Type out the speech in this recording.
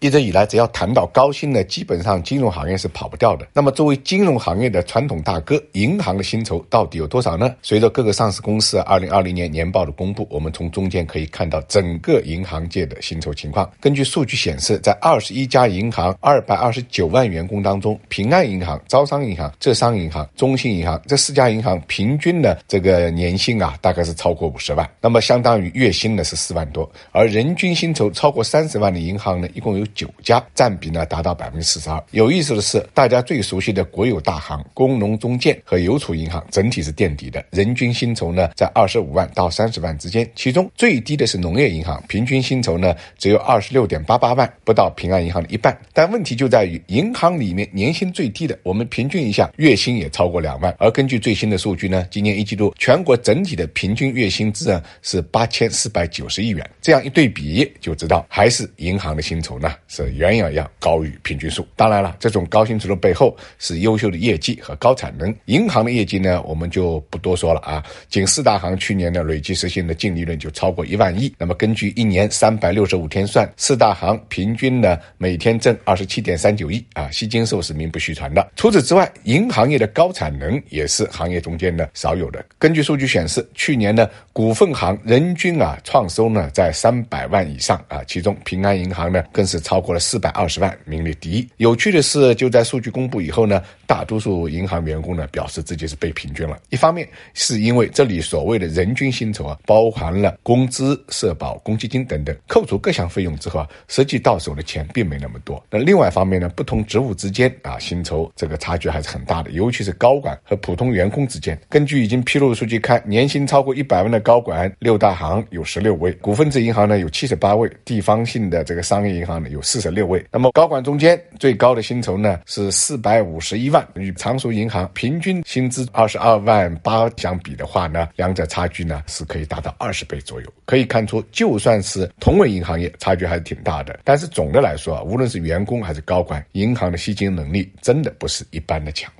一直以来，只要谈到高薪呢，基本上金融行业是跑不掉的。那么，作为金融行业的传统大哥，银行的薪酬到底有多少呢？随着各个上市公司二零二零年年报的公布，我们从中间可以看到整个银行界的薪酬情况。根据数据显示，在二十一家银行二百二十九万员工当中，平安银行、招商银行、浙商银行、中信银行这四家银行平均的这个年薪啊，大概是超过五十万，那么相当于月薪呢是四万多。而人均薪酬超过三十万的银行呢，一共有。九家占比呢达到百分之四十二。有意思的是，大家最熟悉的国有大行、工农中建和邮储银行整体是垫底的，人均薪酬呢在二十五万到三十万之间。其中最低的是农业银行，平均薪酬呢只有二十六点八八万，不到平安银行的一半。但问题就在于，银行里面年薪最低的，我们平均一下，月薪也超过两万。而根据最新的数据呢，今年一季度全国整体的平均月薪资啊是八千四百九十亿元。这样一对比，就知道还是银行的薪酬呢。是远远要高于平均数。当然了，这种高薪酬的背后是优秀的业绩和高产能。银行的业绩呢，我们就不多说了啊。仅四大行去年的累计实现的净利润就超过一万亿。那么根据一年三百六十五天算，四大行平均呢每天挣二十七点三九亿啊。吸金兽是名不虚传的。除此之外，银行业的高产能也是行业中间呢少有的。根据数据显示，去年呢股份行人均啊创收呢在三百万以上啊，其中平安银行呢更是超。过了四百二十万，名列第一。有趣的是，就在数据公布以后呢，大多数银行员工呢表示自己是被平均了。一方面是因为这里所谓的人均薪酬啊，包含了工资、社保、公积金等等，扣除各项费用之后啊，实际到手的钱并没那么多。那另外一方面呢，不同职务之间啊，薪酬这个差距还是很大的，尤其是高管和普通员工之间。根据已经披露的数据看，年薪超过一百万的高管，六大行有十六位，股份制银行呢有七十八位，地方性的这个商业银行呢有有。四十六位，那么高管中间最高的薪酬呢是四百五十一万，与常熟银行平均薪资二十二万八相比的话呢，两者差距呢是可以达到二十倍左右。可以看出，就算是同为银行业，差距还是挺大的。但是总的来说啊，无论是员工还是高管，银行的吸金能力真的不是一般的强。